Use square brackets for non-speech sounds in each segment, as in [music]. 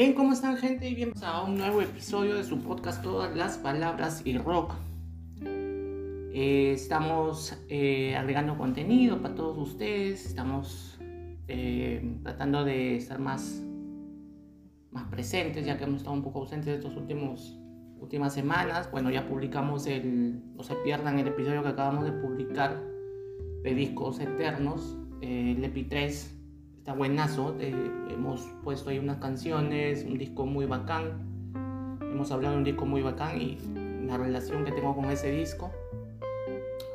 Bien, ¿cómo están gente? Y bienvenidos a un nuevo episodio de su podcast Todas las Palabras y Rock. Eh, estamos eh, agregando contenido para todos ustedes, estamos eh, tratando de estar más, más presentes ya que hemos estado un poco ausentes estas últimos últimas semanas. Bueno, ya publicamos el, no se pierdan el episodio que acabamos de publicar de Discos Eternos, el EPI 3 está buenazo. Eh, hemos puesto ahí unas canciones, un disco muy bacán. Hemos hablado de un disco muy bacán y la relación que tengo con ese disco.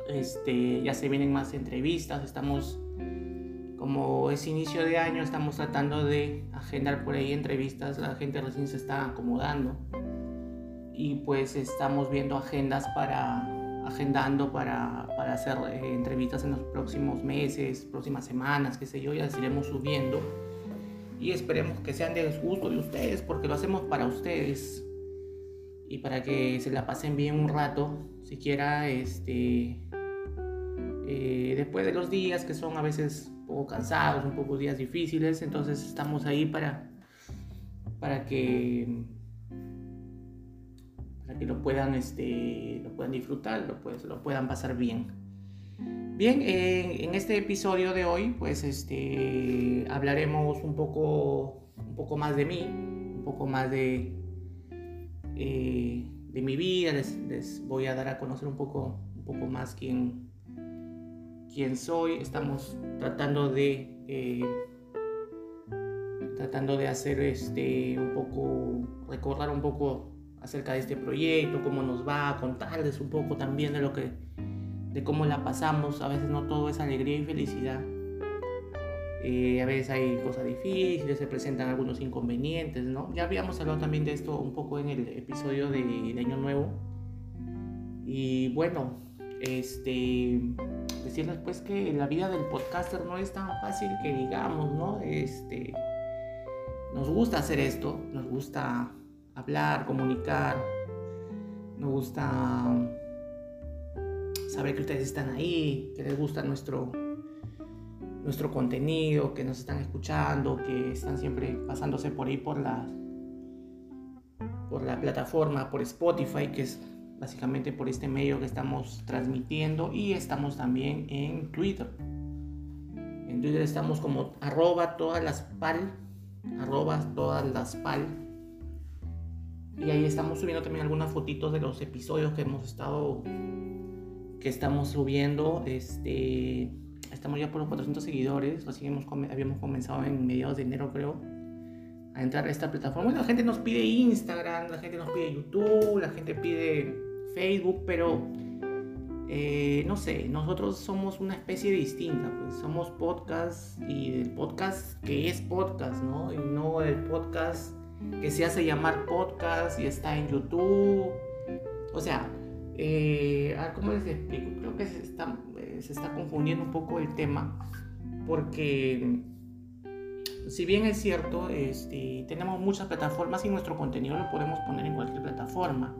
Este, ya se vienen más entrevistas, estamos, como es inicio de año, estamos tratando de agendar por ahí entrevistas, la gente recién se está acomodando y pues estamos viendo agendas para agendando para, para hacer eh, entrevistas en los próximos meses, próximas semanas, qué sé yo, ya las iremos subiendo. Y esperemos que sean de gusto de ustedes, porque lo hacemos para ustedes. Y para que se la pasen bien un rato, siquiera este, eh, después de los días que son a veces un poco cansados, un poco días difíciles, entonces estamos ahí para, para que para que lo puedan, este, lo puedan disfrutar, lo, pues, lo puedan pasar bien. Bien, en, este episodio de hoy, pues este, hablaremos un poco, un poco más de mí, un poco más de, eh, de mi vida, les, voy a dar a conocer un poco, un poco más quién, quién soy. Estamos tratando de, eh, tratando de hacer este, un poco, recordar un poco acerca de este proyecto, cómo nos va, contarles un poco también de lo que, de cómo la pasamos. A veces no todo es alegría y felicidad. Eh, a veces hay cosas difíciles, se presentan algunos inconvenientes, ¿no? Ya habíamos hablado también de esto un poco en el episodio de, Año Nuevo. Y bueno, este, decirles pues que la vida del podcaster no es tan fácil que digamos, ¿no? Este, nos gusta hacer esto, nos gusta hablar, comunicar. Me gusta saber que ustedes están ahí, que les gusta nuestro, nuestro contenido, que nos están escuchando, que están siempre pasándose por ahí por la, por la plataforma, por Spotify, que es básicamente por este medio que estamos transmitiendo y estamos también en Twitter. En Twitter estamos como arroba todas las pal, arroba todas las pal y ahí estamos subiendo también algunas fotitos de los episodios que hemos estado, que estamos subiendo. Este, estamos ya por los 400 seguidores, así hemos, habíamos comenzado en mediados de enero creo a entrar a esta plataforma. la gente nos pide Instagram, la gente nos pide YouTube, la gente pide Facebook, pero eh, no sé, nosotros somos una especie distinta, pues somos podcast y el podcast que es podcast, ¿no? Y no el podcast que se hace llamar podcast y está en YouTube. O sea, eh, ¿cómo les explico? Creo que se está, eh, se está confundiendo un poco el tema porque si bien es cierto, este, tenemos muchas plataformas y nuestro contenido lo podemos poner en cualquier plataforma.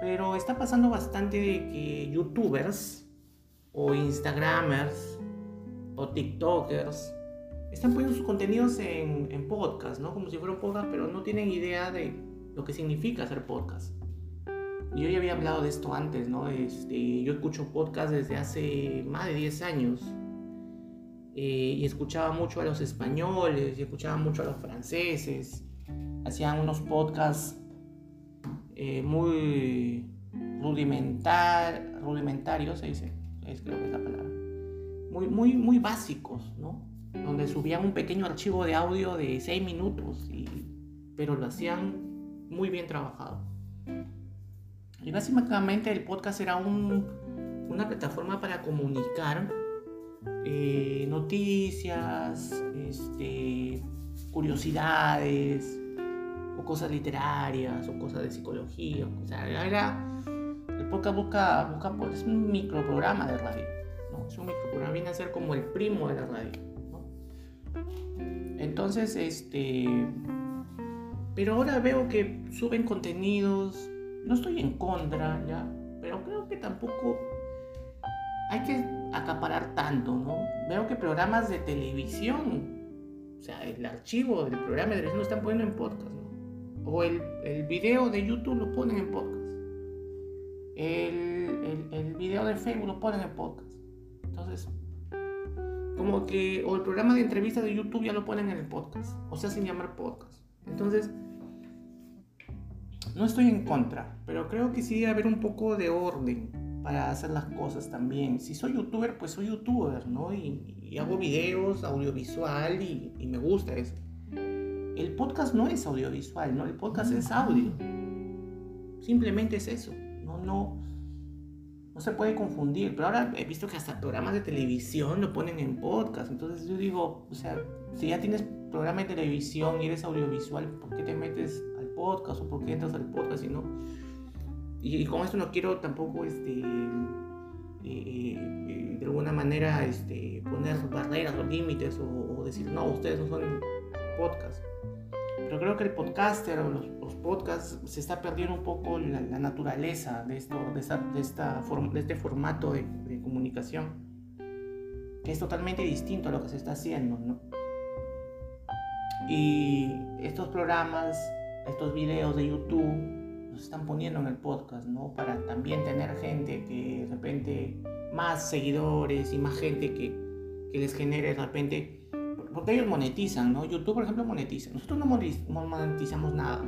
Pero está pasando bastante de que youtubers o instagramers o tiktokers están poniendo sus contenidos en, en podcast, ¿no? Como si fuera un podcast, pero no tienen idea de lo que significa hacer podcast. Yo ya había hablado de esto antes, ¿no? Este, yo escucho podcast desde hace más de 10 años. Eh, y escuchaba mucho a los españoles, y escuchaba mucho a los franceses. Hacían unos podcasts eh, muy rudimentar, rudimentarios, se dice, es, creo que es la palabra. Muy, muy, muy básicos, ¿no? Donde subían un pequeño archivo de audio de 6 minutos, y, pero lo hacían muy bien trabajado. Y básicamente el podcast era un, una plataforma para comunicar eh, noticias, este, curiosidades, o cosas literarias, o cosas de psicología. O sea, era, el podcast busca, busca es un microprograma de radio. ¿no? Es un microprograma, viene a ser como el primo de la radio. Entonces, este... Pero ahora veo que suben contenidos, no estoy en contra, ¿ya? Pero creo que tampoco hay que acaparar tanto, ¿no? Veo que programas de televisión, o sea, el archivo del programa de televisión lo están poniendo en podcast, ¿no? O el, el video de YouTube lo ponen en podcast. El, el, el video de Facebook lo ponen en podcast. Entonces, como que, o el programa de entrevistas de YouTube ya lo ponen en el podcast, o sea, sin llamar podcast. Entonces, no estoy en contra, pero creo que sí debe haber un poco de orden para hacer las cosas también. Si soy youtuber, pues soy youtuber, ¿no? Y, hago videos, audiovisual y, y, me gusta eso. El podcast no es audiovisual, ¿no? El podcast es audio. Simplemente es eso. No, no, no se puede confundir. Pero ahora he visto que hasta programas de televisión lo ponen en podcast. Entonces yo digo, o sea, si ya tienes programa de televisión y eres audiovisual, ¿por qué te metes al podcast o por qué entras al podcast y no? Y, con esto no quiero tampoco, este, eh, eh, de alguna manera, este, poner barreras o límites o, decir, no, ustedes no son podcast. Pero creo que el podcaster o los, podcasts se está perdiendo un poco la, naturaleza de, esto, de, esta, de, esta de este formato de, de, comunicación, que es totalmente distinto a lo que se está haciendo. ¿no? Y estos programas, estos videos de YouTube, los están poniendo en el podcast, ¿no? Para también tener gente que de repente más seguidores y más gente que, que les genere de repente porque ellos monetizan, ¿no? YouTube, por ejemplo, monetiza. Nosotros no monetizamos nada.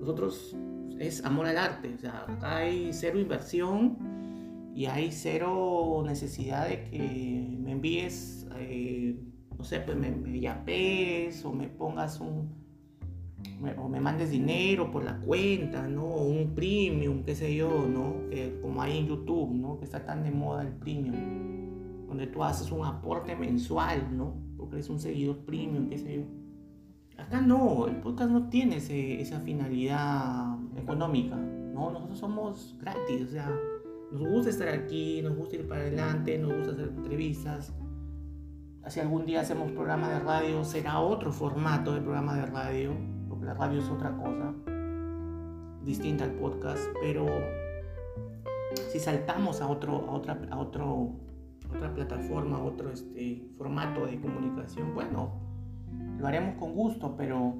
Nosotros es amor al arte. O sea, hay cero inversión y hay cero necesidad de que me envíes, eh, no sé, pues me, me yapes o me pongas un. o me mandes dinero por la cuenta, ¿no? O un premium, qué sé yo, ¿no? Que como hay en YouTube, ¿no? Que está tan de moda el premium. Donde tú haces un aporte mensual, ¿no? Porque eres un seguidor premium, qué sé yo. Acá no, el podcast no tiene esa finalidad económica, ¿no? Nosotros somos gratis, o sea, nos gusta estar aquí, nos gusta ir para adelante, nos gusta hacer entrevistas. Si algún día hacemos programa de radio, será otro formato de programa de radio, porque la radio es otra cosa, distinta al podcast, pero si saltamos a otro, a otro otra plataforma, otro este, formato de comunicación, bueno, lo haremos con gusto, pero,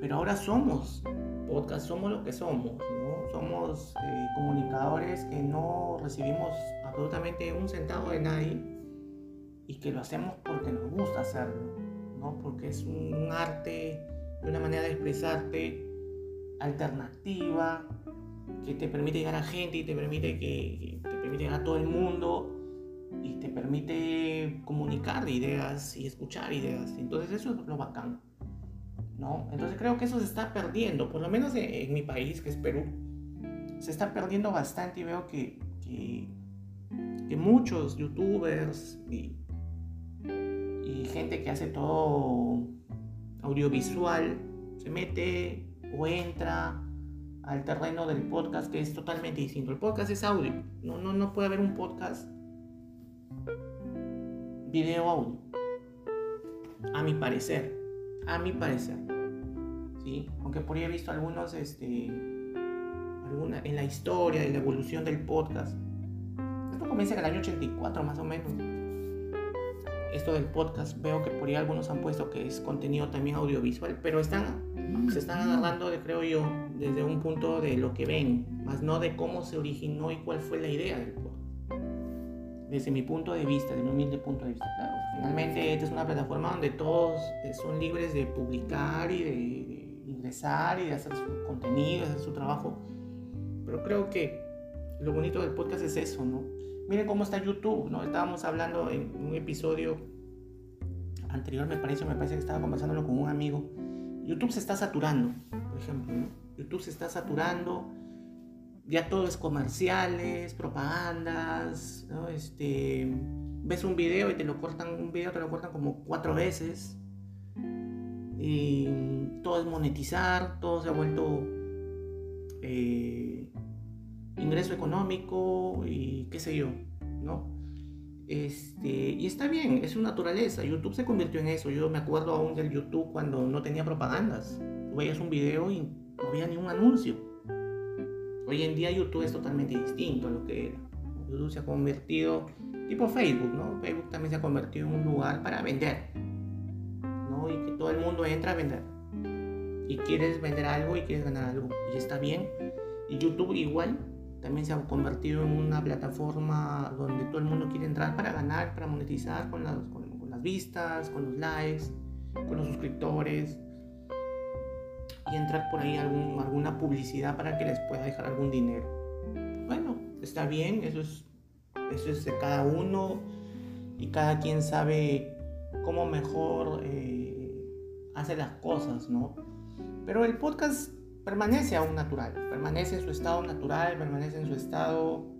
pero ahora somos podcast, somos lo que somos, ¿no? Somos eh, comunicadores que no recibimos absolutamente un centavo de nadie y que lo hacemos porque nos gusta hacerlo, ¿no? Porque es un arte, una manera de expresarte alternativa, que te permite llegar a gente y te permite que te permite llegar a todo el mundo y te permite comunicar ideas y escuchar ideas. Entonces eso es lo bacán. ¿no? Entonces creo que eso se está perdiendo, por lo menos en, mi país, que es Perú, se está perdiendo bastante y veo que, que, que muchos youtubers y, y gente que hace todo audiovisual se mete o entra al terreno del podcast que es totalmente distinto. El podcast es audio, no, no, no puede haber un podcast video audio. A mi parecer. A mi parecer. ¿Sí? Aunque por ahí he visto algunos, este, alguna, en la historia de la evolución del podcast. Esto comienza en el año 84 más o menos. Esto del podcast, veo que por ahí algunos han puesto que es contenido también audiovisual, pero están, se están agarrando, de, creo yo, desde un punto de lo que ven, más no de cómo se originó y cuál fue la idea del desde mi punto de vista, desde mi humilde punto de vista, claro. Finalmente, esta es una plataforma donde todos eh, son libres de publicar y de, ingresar y de hacer su contenido, de hacer su trabajo. Pero creo que lo bonito del podcast es eso, ¿no? Miren cómo está YouTube, ¿no? Estábamos hablando en un episodio anterior, me parece, me parece que estaba conversándolo con un amigo. YouTube se está saturando, por ejemplo, ¿no? YouTube se está saturando ya todo es comerciales, propagandas, ¿no? Este, ves un video y te lo cortan, un video te lo cortan como cuatro veces. Y todo es monetizar, todo se ha vuelto eh, ingreso económico y qué sé yo, ¿no? Este, y está bien, es su naturaleza. YouTube se convirtió en eso. Yo me acuerdo aún del YouTube cuando no tenía propagandas. Tú veías un video y no había ni un anuncio Hoy en día YouTube es totalmente distinto a lo que era. YouTube se ha convertido, tipo Facebook, ¿no? Facebook también se ha convertido en un lugar para vender, ¿no? Y que todo el mundo entra a vender. y quieres vender algo y quieres ganar algo. Y está bien. Y YouTube igual también se ha convertido en una plataforma donde todo el mundo quiere entrar para ganar, para monetizar con las, con, las vistas, con los likes, con los suscriptores y entrar por ahí algún, alguna publicidad para que les pueda dejar algún dinero. Bueno, está bien, eso es, eso es de cada uno y cada quien sabe cómo mejor eh, hace las cosas, ¿no? Pero el podcast permanece aún natural, permanece en su estado natural, permanece en su estado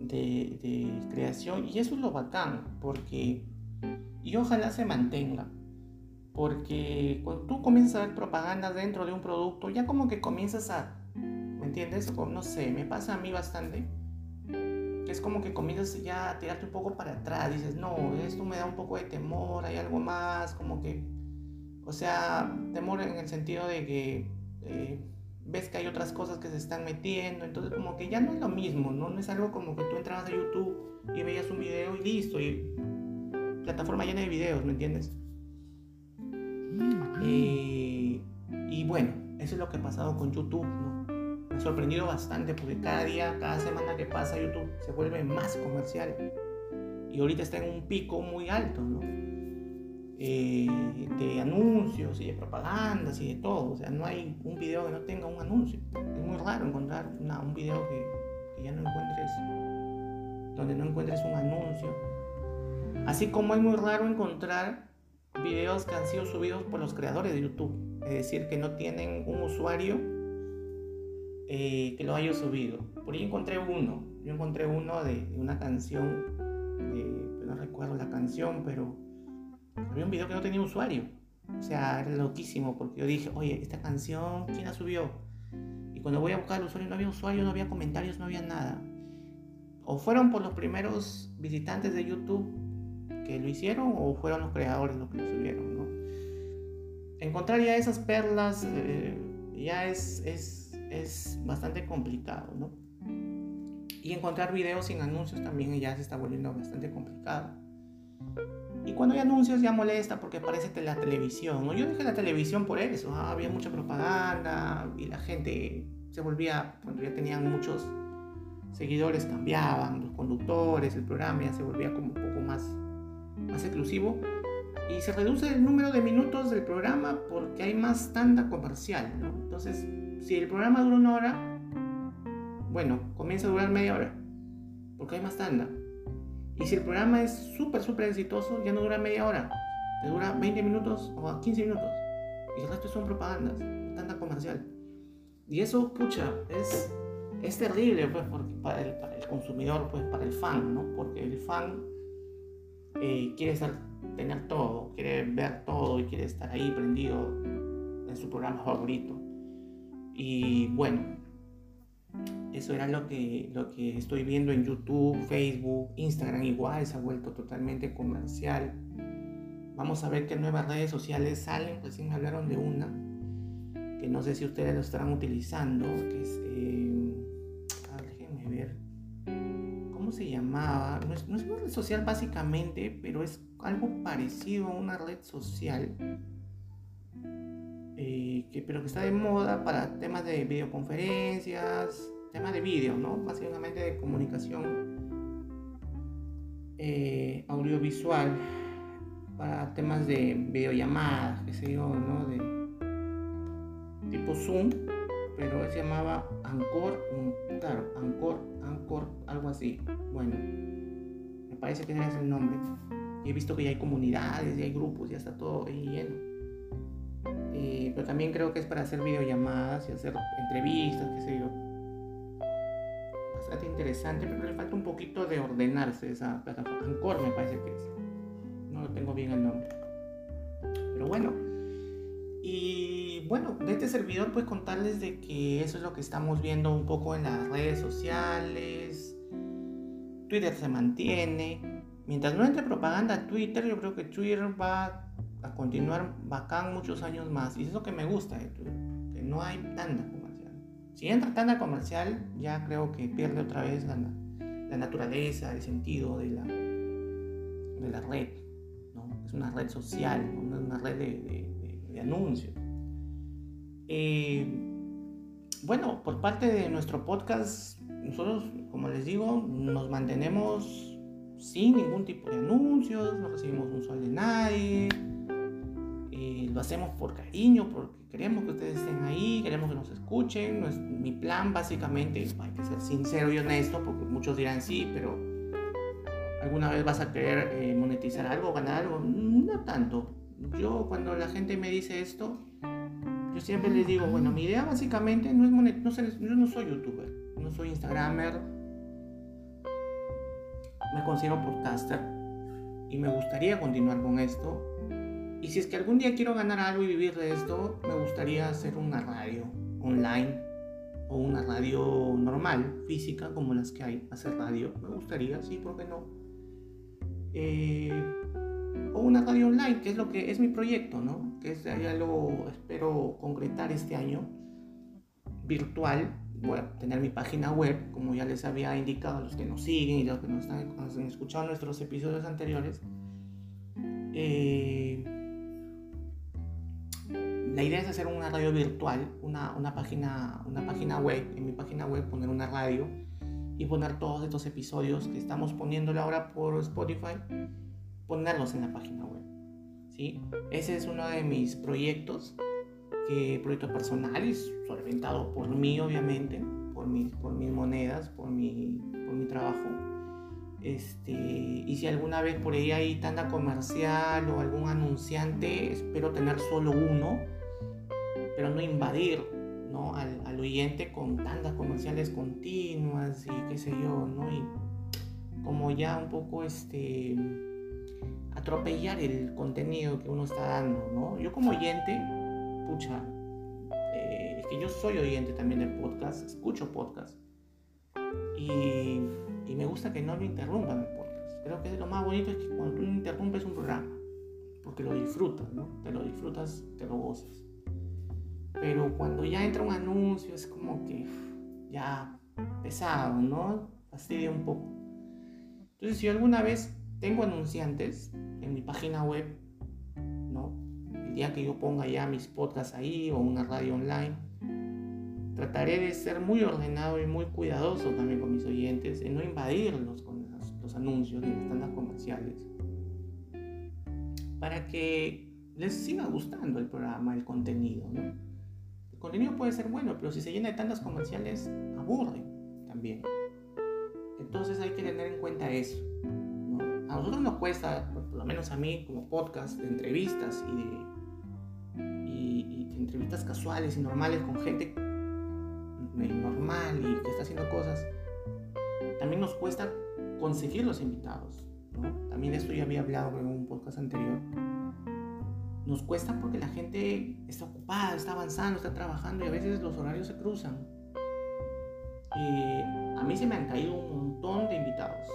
de, creación y eso es lo bacán, porque y ojalá se mantenga, porque cuando tú comienzas a ver propaganda dentro de un producto, ya como que comienzas a, ¿me entiendes? no sé, me pasa a mí bastante, es como que comienzas ya a tirarte un poco para atrás, dices, no, esto me da un poco de temor, hay algo más, como que o sea, temor en el sentido de que eh, ves que hay otras cosas que se están metiendo, entonces como que ya no es lo mismo, ¿no? No es algo como que tú entrabas a YouTube y veías un video y listo, y plataforma llena de videos, ¿me entiendes? Eh, y bueno, eso es lo que ha pasado con YouTube. Me ha sorprendido bastante porque cada día, cada semana que pasa YouTube se vuelve más comercial. Y ahorita está en un pico muy alto, ¿no? Eh, de anuncios y de propagandas y de todo. O sea, no hay un video que no tenga un anuncio. Es muy raro encontrar un video que, ya no encuentres, donde no encuentres un anuncio. Así como es muy raro encontrar videos que han sido subidos por los creadores de YouTube. Es decir, que no tienen un usuario eh, que lo haya subido. Por ahí encontré uno. Yo encontré uno de, una canción, no recuerdo la canción, pero había un video que no tenía usuario. O sea, era loquísimo porque yo dije, oye, esta canción, ¿quién la subió? Y cuando voy a buscar el usuario, no había usuario, no había comentarios, no había nada. O fueron por los primeros visitantes de YouTube que lo hicieron, o fueron los creadores los que lo subieron, ¿no? Encontrar ya esas perlas eh, ya es, es, es bastante complicado, ¿no? Y encontrar videos sin anuncios también ya se está volviendo bastante complicado. Y cuando hay anuncios ya molesta porque parece que la televisión. Yo dejé la televisión por eso. ¿ah? Había mucha propaganda y la gente se volvía, cuando ya tenían muchos seguidores, cambiaban los conductores, el programa ya se volvía como un poco más, más exclusivo. Y se reduce el número de minutos del programa porque hay más tanda comercial. ¿no? Entonces, si el programa dura una hora, bueno, comienza a durar media hora porque hay más tanda. Y si el programa es súper, súper exitoso, ya no dura media hora, te dura 20 minutos o 15 minutos. Y el resto son propagandas, tanta comercial. Y eso, pucha, es, es terrible pues, porque para, el, para el consumidor, pues, para el fan, ¿no? Porque el fan eh, quiere tener todo, quiere ver todo y quiere estar ahí prendido en su programa favorito. Y bueno, eso era lo que, lo que estoy viendo en YouTube, Facebook, Instagram igual, se ha vuelto totalmente comercial. Vamos a ver qué nuevas redes sociales salen, recién me hablaron de una, que no sé si ustedes lo estarán utilizando, que es, eh, se llamaba? No es, una red social básicamente, pero es algo parecido a una red social. Eh, que, pero que está de moda para temas de videoconferencias, tema de vídeo, ¿no? Básicamente de comunicación eh, audiovisual para temas de videollamadas, qué sé yo, ¿no? De tipo Zoom, pero se llamaba Anchor, claro, Anchor, Anchor, algo así. Bueno, me parece que ese es el nombre. He visto que ya hay comunidades, ya hay grupos, ya está todo ahí lleno. Eh, pero también creo que es para hacer videollamadas y hacer entrevistas, qué sé yo bastante interesante, pero le falta un poquito de ordenarse esa plataforma. Anchor me parece que es. No tengo bien el nombre. Pero bueno. Y bueno, de este servidor pues contarles de que eso es lo que estamos viendo un poco en las redes sociales. Twitter se mantiene. Mientras no entre propaganda a Twitter, yo creo que Twitter va a continuar bacán muchos años más. Y eso es lo que me gusta de Twitter. Que no hay tanta si entra tanda comercial, ya creo que pierde otra vez la, la naturaleza, el sentido de la, de la red. ¿no? Es una red social, no es una red de, de, anuncios. Eh, bueno, por parte de nuestro podcast, nosotros, como les digo, nos mantenemos sin ningún tipo de anuncios, no recibimos un sol de nadie, eh, lo hacemos por cariño, porque queremos que ustedes estén ahí, queremos que nos escuchen. Mi plan básicamente, hay que ser sincero y honesto, porque muchos dirán sí, pero ¿alguna vez vas a querer eh, monetizar algo, ganar algo? No tanto. Yo cuando la gente me dice esto, yo siempre les digo, bueno, mi idea básicamente no es monetizar, no, yo no soy youtuber, no soy instagramer, me considero podcaster y me gustaría continuar con esto. Y si es que algún día quiero ganar algo y vivir de esto, me gustaría hacer una radio online o una radio normal, física, como las que hay, hacer radio. Me gustaría, sí, ¿por qué no? Eh, o una radio online, que es lo que es mi proyecto, ¿no? Que es, ya lo espero concretar este año, virtual. Voy a tener mi página web, como ya les había indicado a los que nos siguen y los que nos están, han escuchado nuestros episodios anteriores. Eh, la idea es hacer una radio virtual, una, una, página, una página web, en mi página web poner una radio y poner todos estos episodios que estamos poniéndole ahora por Spotify, ponerlos en la página web. ¿sí? Ese es uno de mis proyectos, que, proyectos personales, solventado por mí obviamente, por mis, por mis monedas, por mi, por mi trabajo. Este, y si alguna vez por ahí hay tanta comercial o algún anunciante, espero tener solo uno pero no invadir ¿no? Al, al, oyente con tantas comerciales continuas y qué sé yo, ¿no? Y como ya un poco este atropellar el contenido que uno está dando, ¿no? Yo como oyente, pucha, eh, es que yo soy oyente también de podcast, escucho podcast y, me gusta que no lo interrumpan el podcast. Creo que lo más bonito es que cuando tú interrumpes un programa, porque lo disfrutas, ¿no? Te lo disfrutas, te lo gozas. Pero cuando ya entra un anuncio es como que ya pesado, ¿no? Fastidia un poco. Entonces, si alguna vez tengo anunciantes en mi página web, ¿no? El día que yo ponga ya mis podcasts ahí o una radio online, trataré de ser muy ordenado y muy cuidadoso también con mis oyentes, en no invadirlos con los, los anuncios y las tandas comerciales, para que les siga gustando el programa, el contenido, ¿no? El contenido puede ser bueno, pero si se llena de tantas comerciales, aburre también. Entonces hay que tener en cuenta eso. Nosotros nos cuesta, por lo menos a mí como podcast de entrevistas y de, y, y entrevistas casuales y normales con gente normal y que está haciendo cosas, también nos cuesta conseguir los invitados. ¿no? También esto ya había hablado en un podcast anterior nos cuesta porque la gente está ocupada, está avanzando, está trabajando y a veces los horarios se cruzan. a mí se me han caído un montón de invitados.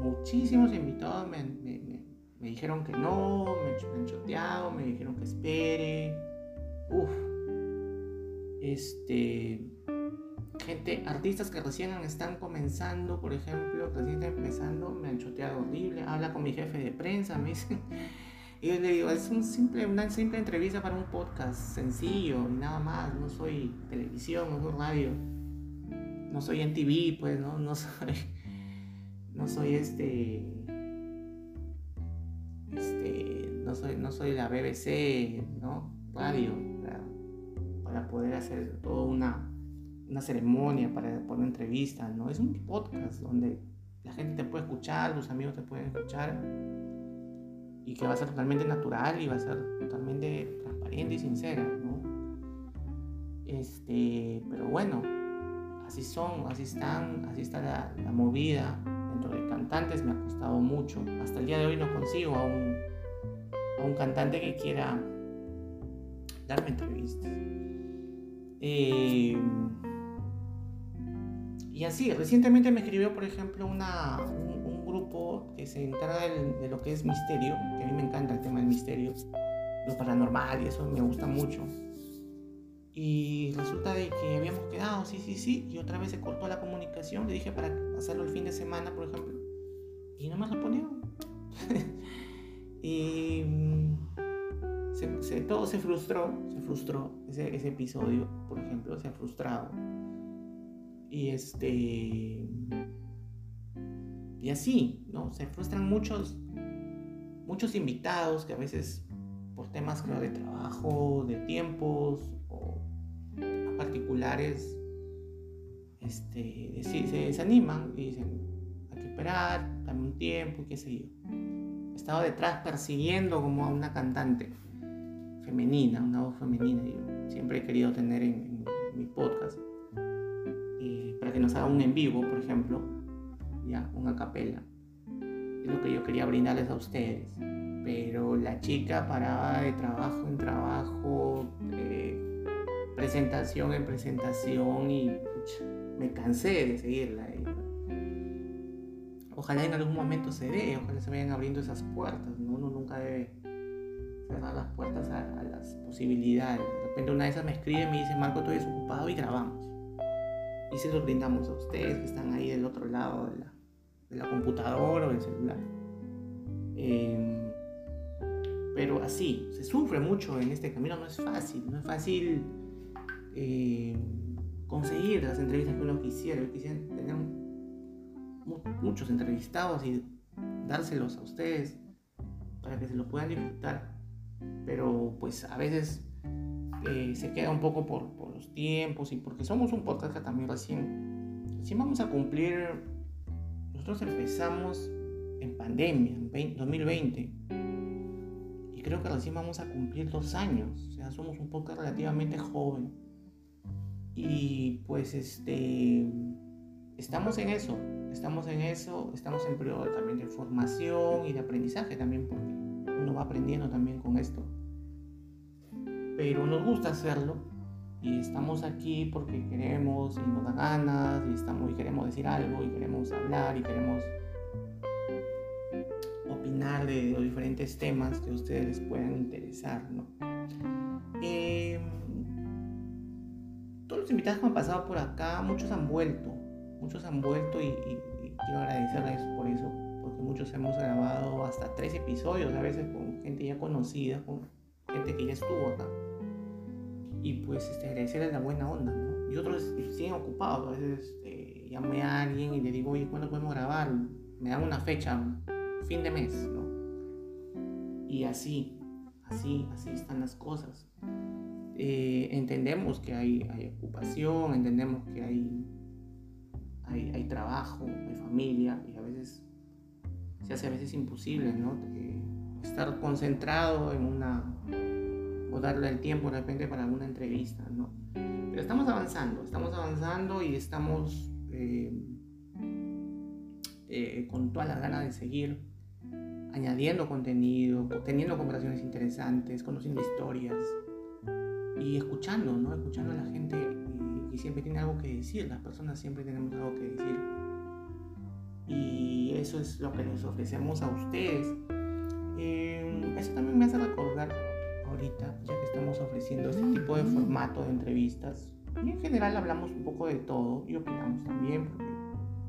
Muchísimos invitados me, me, me, dijeron que no, me, han choteado, me dijeron que espere. Uf. Este. Gente, artistas que recién están comenzando, por ejemplo, recién están empezando, me han choteado horrible. Habla con mi jefe de prensa, me dice [laughs] y yo le digo, es un simple, una simple entrevista para un podcast sencillo, nada más. No soy televisión, no soy radio, no soy en TV, pues, ¿no? No [laughs] soy, no soy este, este, no soy, no soy la BBC, ¿no? Radio, para, poder hacer toda una, una ceremonia, para poner entrevistas, ¿no? Es un podcast donde la gente te puede escuchar, tus amigos te pueden escuchar y que va a ser totalmente natural y va a ser totalmente transparente y sincera, ¿no? Este, pero bueno, así son, así están, así está la, movida dentro de cantantes, me ha costado mucho. Hasta el día de hoy no consigo a un, a un cantante que quiera darme entrevistas. Eh, y así, recientemente me escribió, por ejemplo, una, grupo que se encarga de, lo que es misterio, que a mí me encanta el tema del misterio, lo paranormal y eso me gusta mucho. Y resulta de que habíamos quedado, sí, sí, sí, y otra vez se cortó la comunicación, le dije para hacerlo el fin de semana, por ejemplo, y no me respondieron. [laughs] y se, todo se frustró, se frustró ese, episodio, por ejemplo, se ha frustrado. Y este. Y así, ¿no? Se frustran muchos, muchos invitados que a veces por temas creo de trabajo, de tiempos particulares, este, se, desaniman y dicen, hay que esperar, dame un tiempo, qué sé yo. He estado detrás persiguiendo como a una cantante femenina, una voz femenina, yo siempre he querido tener en, mi podcast, eh, para que nos haga un en vivo, por ejemplo, ya, una capela. Es lo que yo quería brindarles a ustedes. Pero la chica paraba de trabajo en trabajo, eh, presentación en presentación y me cansé de seguirla. Ojalá en algún momento se dé, ojalá se vayan abriendo esas puertas. Uno nunca debe cerrar las puertas a, las posibilidades. De repente una de esas me escribe y me dice, Marco, estoy desocupado y grabamos. Y se lo brindamos a ustedes que están ahí del otro lado de la, computadora o del celular. Em, pero así, se sufre mucho en este camino, no es fácil, no es fácil eh, conseguir las entrevistas que uno quisiera. Yo quisiera tener muchos entrevistados y dárselos a ustedes para que se lo puedan disfrutar. Pero pues a veces eh, se queda un poco por, los tiempos y porque somos un podcast también recién, recién vamos a cumplir. Nosotros empezamos en pandemia, en 2020. Y creo que recién vamos a cumplir dos años. O sea, somos un podcast relativamente joven. Y pues este, estamos en eso, estamos en eso, estamos en periodo también de formación y de aprendizaje también, porque uno va aprendiendo también con esto. Pero nos gusta hacerlo y estamos aquí porque queremos y nos da ganas y, estamos, y queremos decir algo y queremos hablar y queremos opinar de los diferentes temas que a ustedes les puedan interesar. ¿no? Eh, los invitados que han pasado por acá, muchos han vuelto, muchos han vuelto y, quiero agradecerles por eso, porque muchos hemos grabado hasta tres episodios, a veces con gente ya conocida, con gente que ya estuvo acá. Y pues este, agradecerles la buena onda, ¿no? Y otros siguen ocupados, a veces eh, llamé a alguien y le digo, oye, ¿cuándo podemos grabar? Me dan una fecha, fin de mes, ¿no? Y así, así, así están las cosas. Eh, entendemos que hay, hay, ocupación, entendemos que hay, hay, hay, trabajo, hay familia y a veces se hace a veces imposible, ¿no? estar concentrado en una o darle el tiempo de repente para alguna entrevista, ¿no? Pero estamos avanzando, estamos avanzando y estamos eh, eh, con toda la gana de seguir añadiendo contenido, teniendo conversaciones interesantes, conociendo historias, y escuchando, ¿no? Escuchando a la gente que siempre tiene algo que decir, las personas siempre tenemos algo que decir. Y eso es lo que les ofrecemos a ustedes. Eh, eso también me hace recordar ahorita, ya que estamos ofreciendo este tipo de formato de entrevistas. Y en general hablamos un poco de todo y opinamos también, porque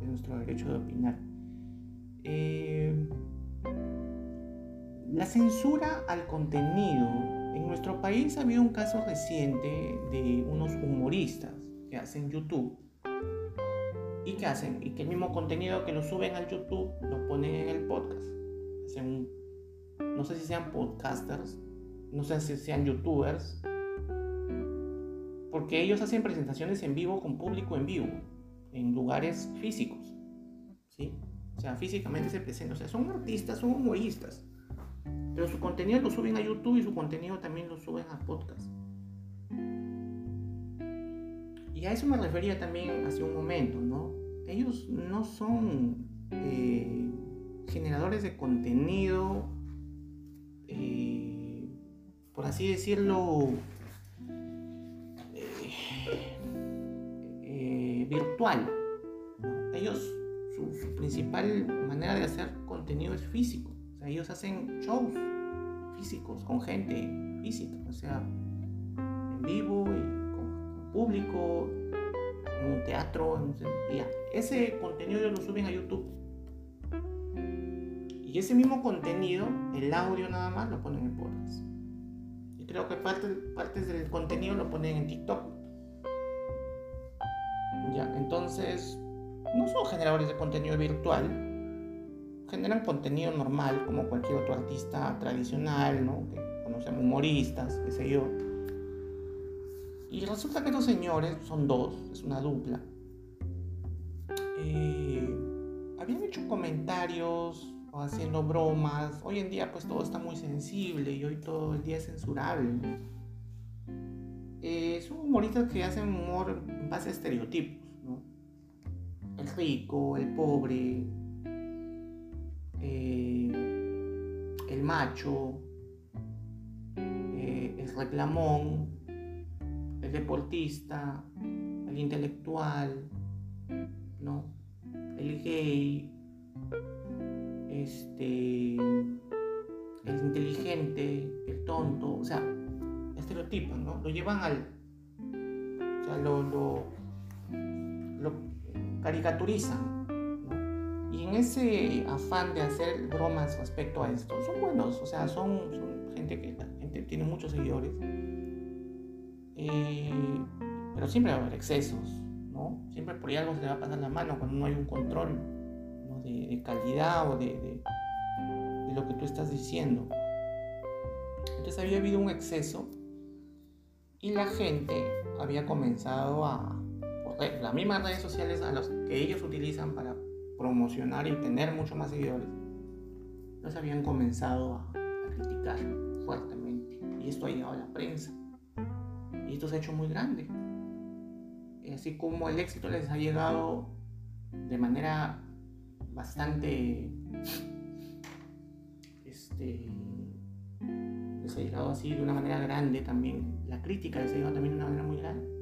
es nuestro derecho de opinar. Eh, la censura al contenido en nuestro país ha habido un caso reciente de unos humoristas que hacen YouTube y que hacen y que el mismo contenido que lo suben al YouTube lo ponen en el podcast. no sé si sean podcasters, no sé si sean youtubers, porque ellos hacen presentaciones en vivo con público en vivo, en lugares físicos, ¿sí? O sea, físicamente se presentan, o sea, son artistas, son humoristas pero su contenido lo suben a YouTube y su contenido también lo suben a podcast. Y a eso me refería también hace un momento, ¿no? Ellos no son eh, generadores de contenido, eh, por así decirlo, eh, virtual. Ellos, su, su principal manera de hacer contenido es físico. Ellos hacen shows físicos, con gente física, o sea, en vivo y con, público, en un teatro, en un, Ese contenido lo suben a YouTube. Y ese mismo contenido, el audio nada más, lo ponen en podcast. creo que parte, partes del contenido lo ponen en TikTok. Ya, entonces, no son generadores de contenido virtual, generan contenido normal, como cualquier otro artista tradicional, ¿no? Que conocemos humoristas, qué sé yo. Y resulta que los señores son dos, es una dupla. Eh, habían hecho comentarios o haciendo bromas. Hoy en día pues todo está muy sensible y hoy todo el día es censurable. Eh, son humoristas que hacen humor en base a estereotipos. ¿no? El rico, el pobre, eh, el macho, eh, el reclamón, el deportista, el intelectual, ¿no? el gay, este, el inteligente, el tonto, o sea, estereotipos, ¿no? Lo llevan al, o sea, lo, lo, lo caricaturizan. Y en ese afán de hacer bromas respecto a esto, son buenos, o sea, son, son gente que gente tiene muchos seguidores, eh, pero siempre va a haber excesos, ¿no? Siempre por ahí algo se le va a pasar la mano cuando no hay un control de, calidad o de, de, lo que tú estás diciendo. Entonces había habido un exceso y la gente había comenzado a, las mismas redes sociales a las que ellos utilizan para promocionar y tener mucho más seguidores, los habían comenzado a, a criticar fuertemente. Y esto ha llegado a la prensa. Y esto se ha hecho muy grande. Así como el éxito les ha llegado de manera bastante este les ha llegado así de una manera grande también la crítica les ha llegado también de una manera muy grande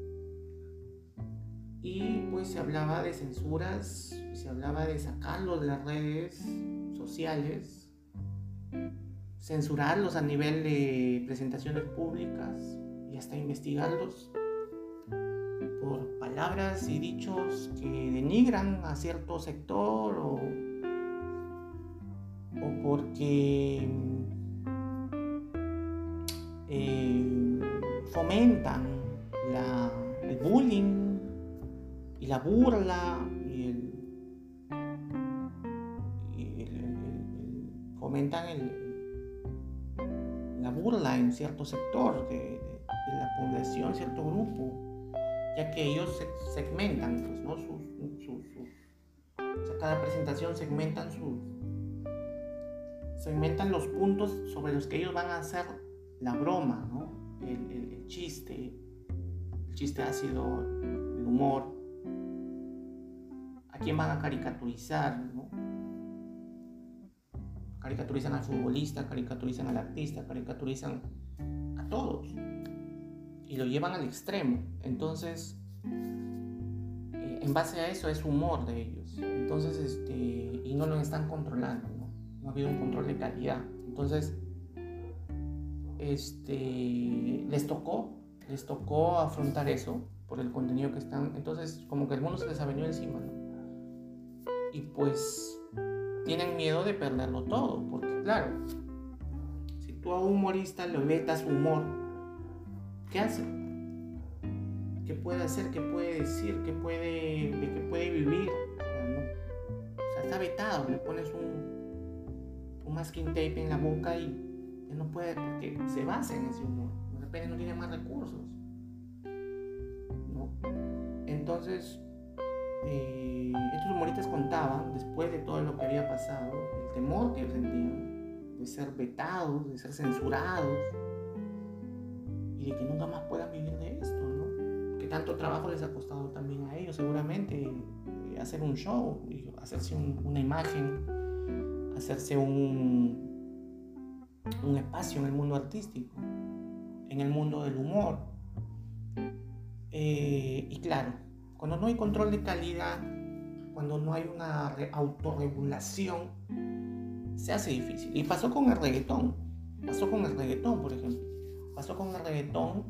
y pues se hablaba de censuras se hablaba de sacarlos de las redes sociales censurarlos a nivel de presentaciones públicas y hasta investigarlos palabras y dichos que denigran a cierto sector o, o porque eh, fomentan el bullying y la burla y el, fomentan el, la burla en cierto sector de, la población, cierto grupo ya que ellos segmentan, pues, ¿no? Sus, cada presentación segmentan sus, segmentan los puntos sobre los que ellos van a hacer la broma, ¿no? El, el, chiste, el chiste ácido, el humor, a quién van a caricaturizar, ¿no? Caricaturizan al futbolista, caricaturizan al artista, caricaturizan a todos y lo llevan al extremo. Entonces, eh, en base a eso es humor de ellos. Entonces, este, y no lo están controlando, ¿no? Ha habido un control de calidad. Entonces, este, les tocó, les tocó afrontar eso por el contenido que están. Entonces, como que se les ha venido encima, ¿no? Y pues tienen miedo de perderlo todo, porque claro, si tú a un humorista le vetas humor, ¿Qué hace? ¿Qué puede hacer? ¿Qué puede decir? ¿Qué puede, de qué puede vivir? O sea, está vetado. Le pones un, un masking tape en la boca y no puede porque se basa en ese humor. De repente no tiene más recursos. ¿no? Entonces, estos humoristas contaban, después de todo lo que había pasado, el temor que ellos sentían de ser vetados, de ser censurados que nunca más puedan vivir de esto, ¿no? Que tanto trabajo les ha costado también a ellos, seguramente, eh, hacer un show, hacerse una imagen, hacerse un, un espacio en el mundo artístico, en el mundo del humor. Eh, y claro, cuando no hay control de calidad, cuando no hay una autorregulación, se hace difícil. Y pasó con el reggaetón. Pasó con el reggaetón, por ejemplo pasó con el reggaetón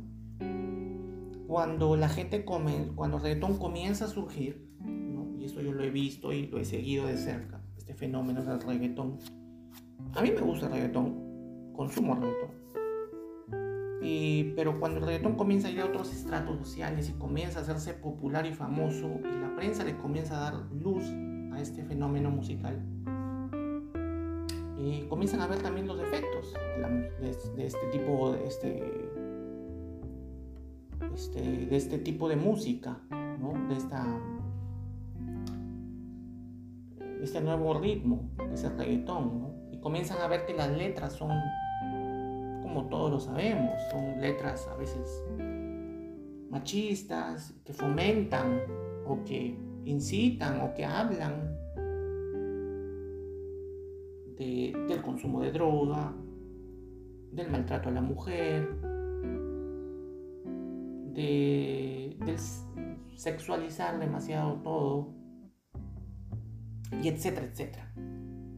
cuando la gente come, cuando el reggaetón comienza a surgir, y eso yo lo he visto y lo he seguido de cerca, este fenómeno del reggaetón. A mí me gusta el reggaetón, consumo reggaetón. Pero cuando el reggaetón comienza a ir a otros estratos sociales y comienza a hacerse popular y famoso y la prensa le comienza a dar luz a este fenómeno musical, y comienzan a ver también los efectos de, este tipo de este, este, de este tipo de música, de, esta, este nuevo ritmo que es el reggaetón, y comienzan a ver que las letras son como todos lo sabemos, son letras a veces machistas, que fomentan o que incitan o que hablan del consumo de droga, del maltrato a la mujer, de, del sexualizar demasiado todo, y etcétera, etcétera.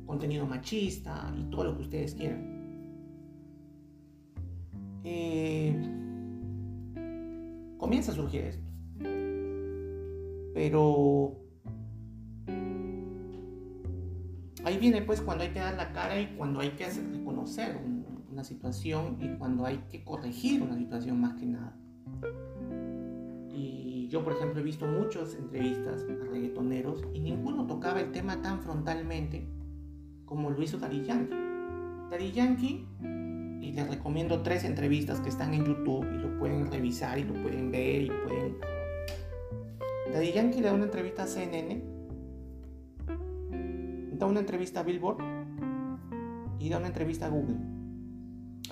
Contenido machista y todo lo que ustedes quieran. Eh, comienza a surgir esto. Pero ahí viene pues cuando hay que dar la cara y cuando hay que reconocer una situación y cuando hay que corregir una situación más que nada. Y yo por ejemplo he visto muchas entrevistas a reggaetoneros y ninguno tocaba el tema tan frontalmente como lo hizo Daddy Yankee. Yankee y les recomiendo tres entrevistas que están en YouTube y lo pueden revisar y lo pueden ver y pueden... Daddy Yankee da una entrevista a CNN, da una entrevista a Billboard y da una entrevista a Google.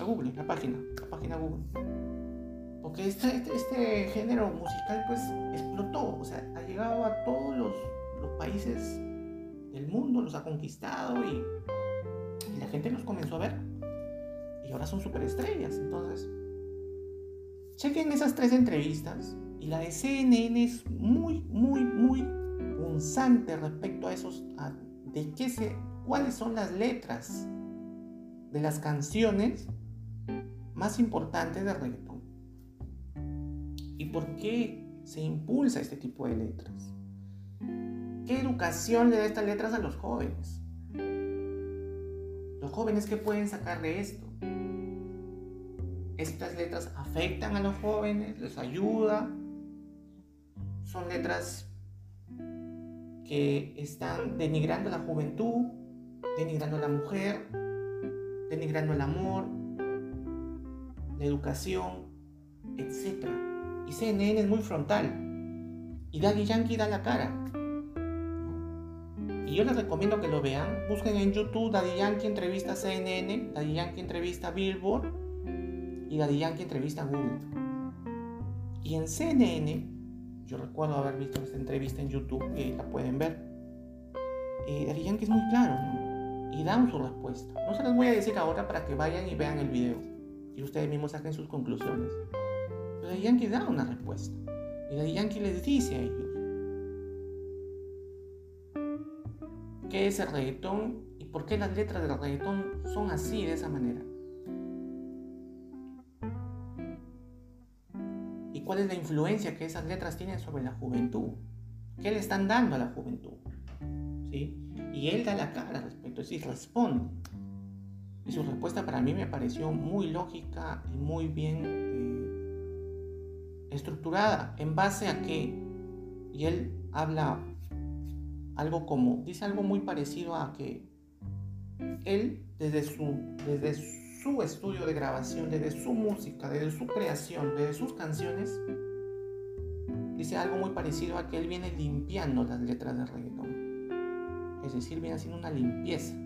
A Google, la página, la página Google. Porque este, este, este género musical pues explotó, o sea, ha llegado a todos los, los países del mundo, los ha conquistado y, y la gente los comenzó a ver y ahora son superestrellas. Entonces, chequen esas tres entrevistas y la de CNN es muy, muy, muy punzante respecto a esos, de qué se, cuáles son las letras de las canciones más importantes de reggaetón y por qué se impulsa este tipo de letras. ¿Qué educación le da estas letras a los jóvenes? Los jóvenes, ¿qué pueden sacar de esto? Estas letras afectan a los jóvenes, les ayuda. Son letras que están denigrando la juventud, denigrando a la mujer, denigrando el amor, la educación, etc. Y CNN es muy frontal. Y Daddy Yankee da la cara. Y yo les recomiendo que lo vean. Busquen en YouTube Daddy Yankee entrevista CNN, Daddy Yankee entrevista Billboard y Daddy Yankee entrevista Google. Y en CNN, yo recuerdo haber visto esta entrevista en YouTube, que la pueden ver, eh, Daddy Yankee es muy claro, Y dan su respuesta. No se las voy a decir ahora para que vayan y vean el video y ustedes mismos saquen sus conclusiones. Pero Daddy Yankee da una respuesta. Y Daddy Yankee les dice a ellos qué es el reggaetón y por qué las letras del reggaetón son así, de esa manera. cuál es la influencia que esas letras tienen sobre la juventud. ¿Qué le están dando a la juventud? ¿Sí? Y él da la cara respecto, es decir, responde. Y su respuesta para mí me pareció muy lógica y muy bien eh, estructurada. ¿En base a qué? Y él habla algo como, dice algo muy parecido a que él desde su, desde su estudio de grabación, desde su música, desde su creación, desde sus canciones, dice algo muy parecido a que él viene limpiando las letras de reggaetón. Es decir, viene haciendo una limpieza.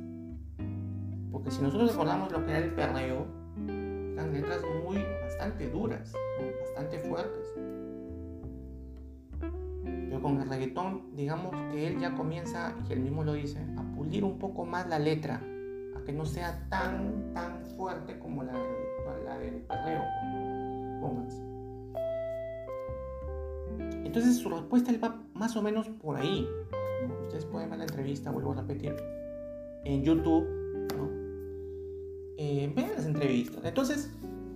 Porque si nosotros recordamos lo que era el perreo, eran letras muy, bastante duras, bastante fuertes. Con el reggaetón, digamos que él ya comienza, y él mismo lo dice, a pulir un poco más la letra que no sea tan, tan fuerte como la, la del perreo. Pónganse. Entonces su respuesta va más o menos por ahí. Ustedes pueden ver la entrevista, vuelvo a repetir, en YouTube. Eh, vean las entrevistas. Entonces,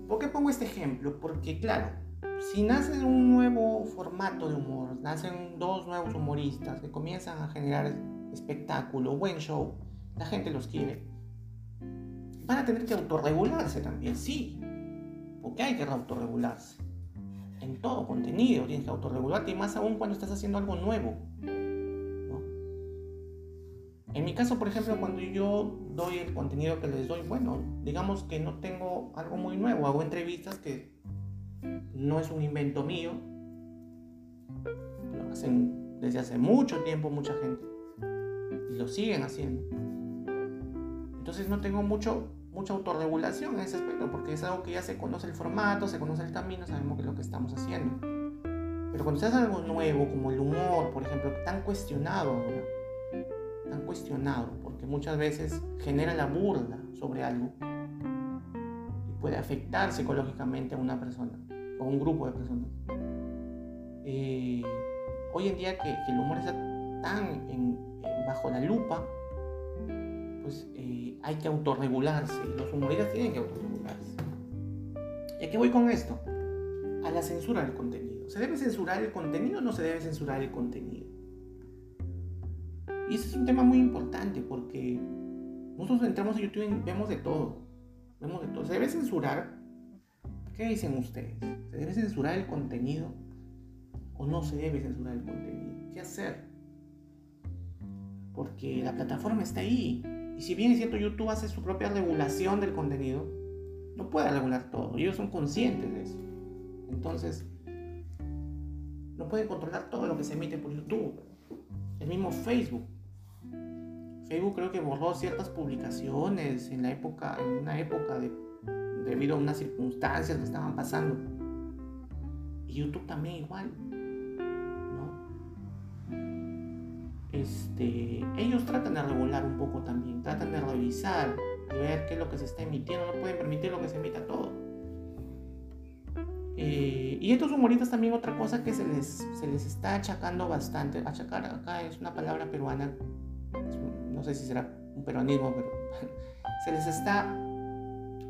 ¿por qué pongo este ejemplo? Porque claro, si nace un nuevo formato de humor, nacen dos nuevos humoristas que comienzan a generar espectáculo, buen show, la gente los quiere van a tener que autorregularse también, sí. porque hay que autorregularse. En todo contenido tienes que autorregularte y más aún cuando estás haciendo algo nuevo. En mi caso, por ejemplo, cuando yo doy el contenido que les doy, bueno, digamos que no tengo algo muy nuevo, hago entrevistas que no es un invento mío, lo hacen desde hace mucho tiempo mucha gente y lo siguen haciendo. Entonces no tengo mucho, mucha autorregulación en ese aspecto porque es algo que ya se conoce el formato, se conoce el camino, sabemos qué es lo que estamos haciendo. Pero cuando se hace algo nuevo, como el humor, por ejemplo, tan cuestionado ahora, tan cuestionado, porque muchas veces genera la burla sobre algo y puede afectar psicológicamente a una persona o un grupo de personas. Eh, hoy en día que, el humor está tan bajo la lupa, pues eh, hay que autorregularse los humoristas tienen que autorregularse. ¿Y a qué voy con esto? A la censura del contenido. ¿Se debe censurar el contenido o no se debe censurar el contenido? Y ese es un tema muy importante porque nosotros entramos a YouTube y vemos de todo. Vemos de todo. ¿Se debe censurar? ¿Qué dicen ustedes? ¿Se debe censurar el contenido o no se debe censurar el contenido? ¿Qué hacer? Porque la plataforma está ahí. Y si bien es cierto, YouTube hace su propia regulación del contenido, no puede regular todo. Ellos son conscientes de eso. Entonces, no pueden controlar todo lo que se emite por YouTube. El mismo Facebook Facebook creo que borró ciertas publicaciones en la época, en una época de, debido a unas circunstancias que estaban pasando. Y YouTube también igual. Este, ellos tratan de regular un poco también, tratan de revisar y ver qué es lo que se está emitiendo. No pueden permitir lo que se emita todo. Eh, y estos humoristas también otra cosa que se les, se les está achacando bastante, achacar acá es una palabra peruana no sé si será un peronismo, pero [laughs] se les está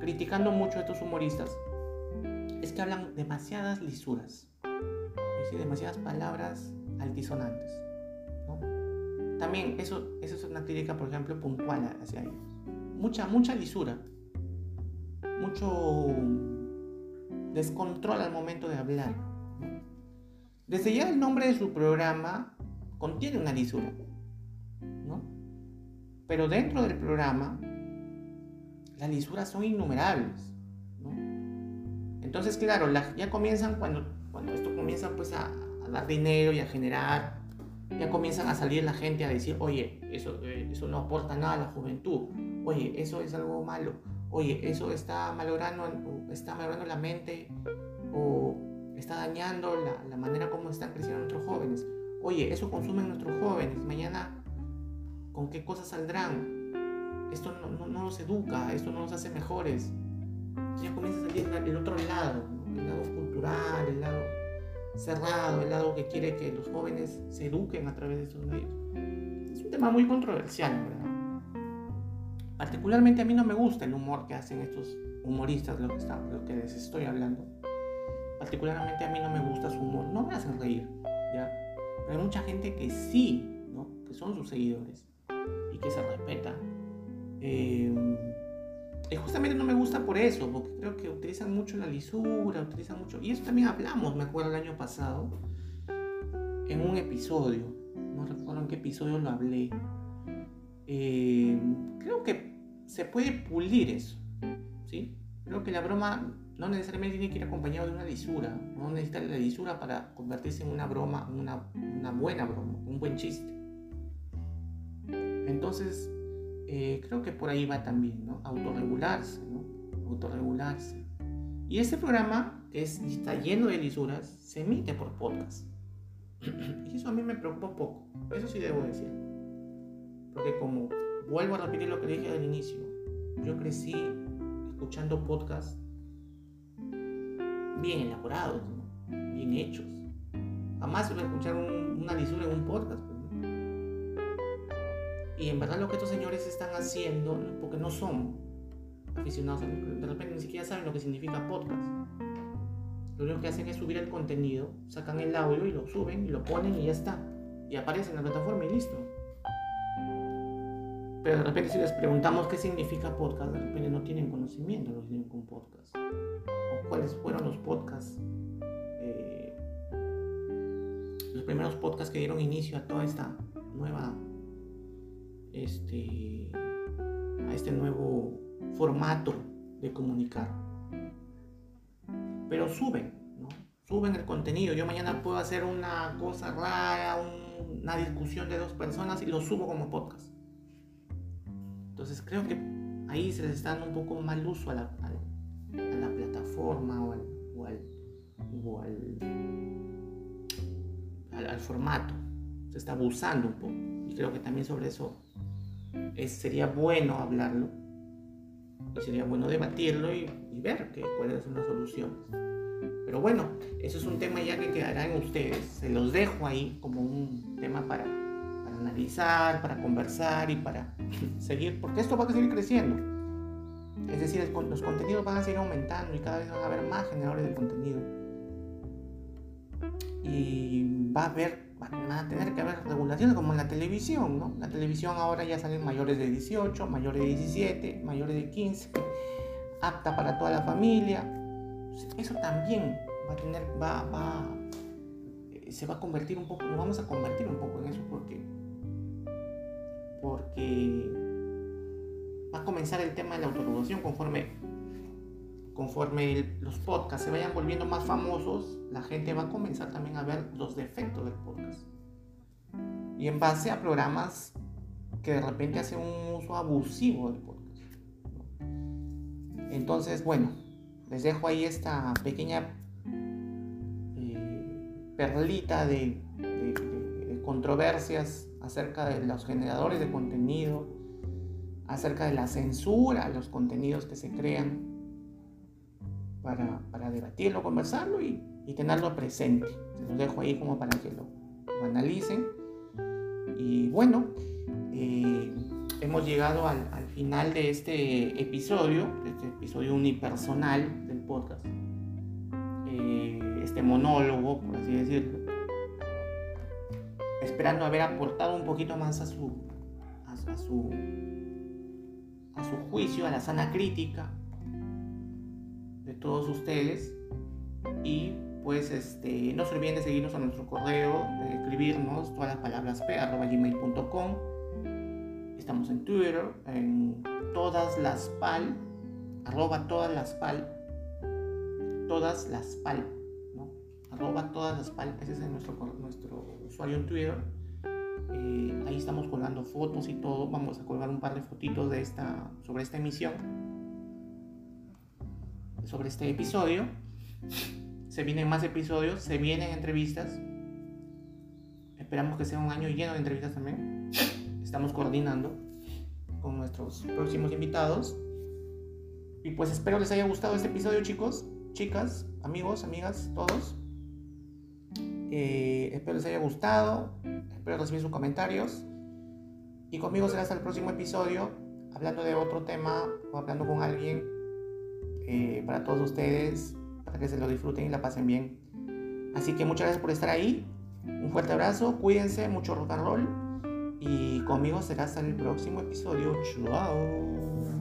criticando mucho a estos humoristas, es que hablan demasiadas lisuras, demasiadas palabras altisonantes. También eso, eso es una crítica, por ejemplo, puntual hacia ellos. Mucha, mucha lisura, mucho descontrol al momento de hablar. Desde ya el nombre de su programa contiene una lisura. Pero dentro del programa, las lisuras son innumerables. Entonces, claro, ya comienzan cuando, cuando esto comienza pues a, dar dinero y a generar, ya comienzan a salir la gente a decir, oye, eso, eh, eso no aporta nada a la juventud, oye, eso es algo malo, oye, eso está malogrando, está malogrando la mente o está dañando la, la manera como están creciendo nuestros jóvenes. Oye, eso consumen nuestros jóvenes. Mañana con qué cosas saldrán. Esto no, nos educa, esto no nos hace mejores. Ya comienza a salir el otro lado, el lado cultural, el lado cerrado, el lado que quiere que los jóvenes se eduquen a través de estos medios. Es un tema muy controversial, ¿verdad? Particularmente a mí no me gusta el humor que hacen estos humoristas, lo que, están, lo que les estoy hablando. Particularmente a mí no me gusta su humor, no me hacen reír, ¿ya? Pero hay mucha gente que sí, ¿no? Que son sus seguidores y que se respeta. Eh, y justamente no me gusta por eso, porque creo que utilizan mucho la lisura, utilizan mucho... Y eso también hablamos, me acuerdo el año pasado, en un episodio, no recuerdo en qué episodio lo hablé. Eh, creo que se puede pulir eso, ¿sí? Creo que la broma no necesariamente tiene que ir acompañado de una lisura, no necesita la lisura para convertirse en una broma, una, una buena broma, un buen chiste. Entonces, eh, creo que por ahí va también, ¿no? Autorregularse, ¿no? Autorregularse. Y este programa, es, está lleno de lisuras, se emite por podcast. [clears throat] Y eso a mí me preocupa un poco, eso sí debo decir. Porque como vuelvo a repetir lo que dije al inicio, yo crecí escuchando podcasts bien elaborados, bien hechos. Jamás voy a escuchar una lisura en un podcast. Y en verdad lo que estos señores están haciendo, porque no son aficionados, de repente ni siquiera saben lo que significa podcast. Lo único que hacen es subir el contenido, sacan el audio y lo suben y lo ponen y ya está. Y aparece en la plataforma y listo. pero de repente si les preguntamos qué significa podcast, de repente no tienen conocimiento de lo que significa un podcast. O cuáles fueron los podcasts, eh, los primeros podcasts que dieron inicio a toda esta nueva, este, a este nuevo formato de comunicar. Pero suben, ¿no? Suben el contenido. Yo mañana puedo hacer una cosa rara, una discusión de dos personas y lo subo como podcast. Entonces creo que ahí se les está dando un poco mal uso a la, la plataforma o, al, o, al, al, formato. Se está abusando un poco. Y creo que también sobre eso sería bueno hablarlo. Y sería bueno debatirlo y, ver que, cuáles son las soluciones. Pero bueno, eso es un tema ya que quedará en ustedes. Se los dejo ahí como un tema para analizar, para conversar y para [laughs] seguir, porque esto va a seguir creciendo. Es decir, los contenidos van a seguir aumentando y cada vez van a haber más generadores de contenido. Y va a haber, van a tener que haber regulaciones como en la televisión, ¿no? La televisión ahora ya salen mayores de 18, mayores de 17, mayores de 15, apta para toda la familia. Eso también va a tener, va, va, eh, se va a convertir un poco, nos vamos a convertir un poco en eso porque porque va a comenzar el tema de la autoproducción conforme, conforme los podcasts se vayan volviendo más famosos, la gente va a comenzar también a ver los defectos del podcast. Y en base a programas que de repente hacen un uso abusivo del podcast. Entonces, bueno, les dejo ahí esta pequeña eh, perlita de controversias acerca de los generadores de contenido, acerca de la censura a los contenidos que se crean, para, debatirlo, conversarlo y, tenerlo presente. Se los dejo ahí como para que lo, analicen. Y bueno, eh, hemos llegado al, al, final de este episodio, de este episodio unipersonal del podcast. Eh, este monólogo, por así decirlo esperando haber aportado un poquito más a a su juicio, a la sana crítica de todos ustedes. Y pues este, no se olviden de seguirnos a nuestro correo, de escribirnos todas las palabras p gmail.com. Estamos en Twitter, en todas las pal, arroba todas las pal, todas las pal arroba todas las palmas, ese es nuestro, nuestro usuario en Twitter. Eh, ahí estamos colgando fotos y todo. Vamos a colgar un par de fotitos de esta, sobre esta emisión, sobre este episodio. Se vienen más episodios, se vienen entrevistas. Esperamos que sea un año lleno de entrevistas también. Estamos coordinando con nuestros próximos invitados. Y pues espero les haya gustado este episodio, chicos, chicas, amigos, amigas, todos. Eh, espero les haya gustado. Espero recibir sus comentarios. Y conmigo será hasta el próximo episodio, hablando de otro tema o hablando con alguien eh, para todos ustedes, para que se lo disfruten y la pasen bien. Así que muchas gracias por estar ahí. Un fuerte abrazo, cuídense, mucho rock and roll. Y conmigo será hasta el próximo episodio. Chao.